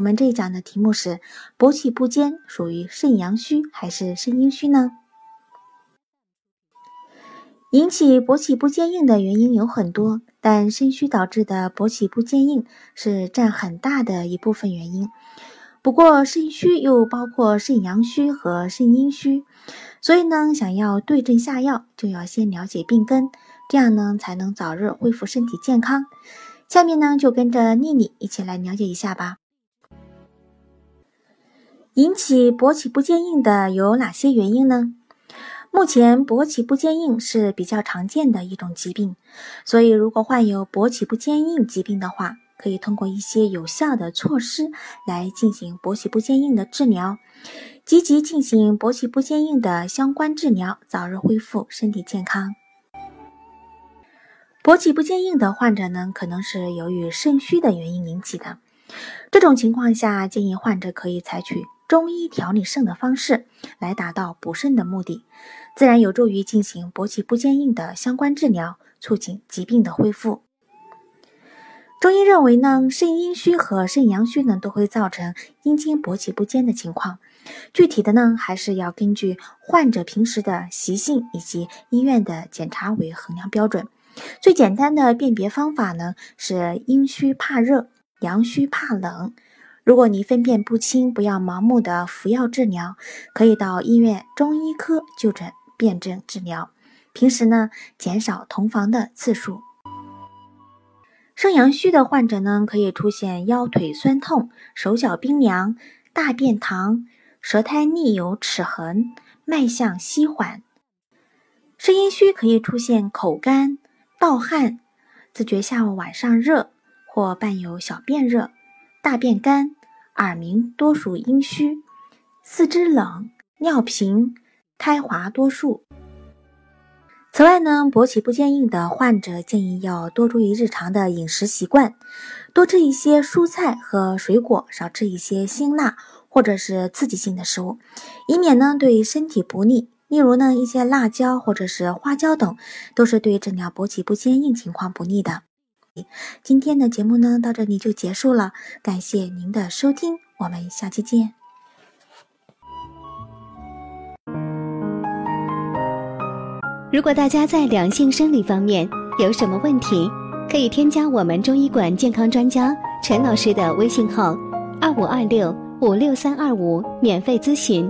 我们这一讲的题目是：勃起不坚属于肾阳虚还是肾阴虚呢？引起勃起不坚硬的原因有很多，但肾虚导致的勃起不坚硬是占很大的一部分原因。不过，肾虚又包括肾阳虚和肾阴虚，所以呢，想要对症下药，就要先了解病根，这样呢，才能早日恢复身体健康。下面呢，就跟着妮妮一起来了解一下吧。引起勃起不坚硬的有哪些原因呢？目前勃起不坚硬是比较常见的一种疾病，所以如果患有勃起不坚硬疾病的话，可以通过一些有效的措施来进行勃起不坚硬的治疗，积极进行勃起不坚硬的相关治疗，早日恢复身体健康。勃起不坚硬的患者呢，可能是由于肾虚的原因引起的，这种情况下，建议患者可以采取。中医调理肾的方式来达到补肾的目的，自然有助于进行勃起不坚硬的相关治疗，促进疾病的恢复。中医认为呢，肾阴虚和肾阳虚呢都会造成阴茎勃起不坚的情况，具体的呢还是要根据患者平时的习性以及医院的检查为衡量标准。最简单的辨别方法呢是阴虚怕热，阳虚怕冷。如果你分辨不清，不要盲目的服药治疗，可以到医院中医科就诊辨证治疗。平时呢，减少同房的次数。肾阳虚的患者呢，可以出现腰腿酸痛、手脚冰凉、大便溏、舌苔腻有齿痕、脉象稀缓。肾阴虚可以出现口干、盗汗、自觉下午晚上热或伴有小便热。大便干、耳鸣多属阴虚，四肢冷、尿频、苔滑多数。此外呢，勃起不坚硬的患者建议要多注意日常的饮食习惯，多吃一些蔬菜和水果，少吃一些辛辣或者是刺激性的食物，以免呢对身体不利。例如呢，一些辣椒或者是花椒等，都是对治疗勃起不坚硬情况不利的。今天的节目呢，到这里就结束了。感谢您的收听，我们下期见。如果大家在两性生理方面有什么问题，可以添加我们中医馆健康专家陈老师的微信号：二五二六五六三二五，免费咨询。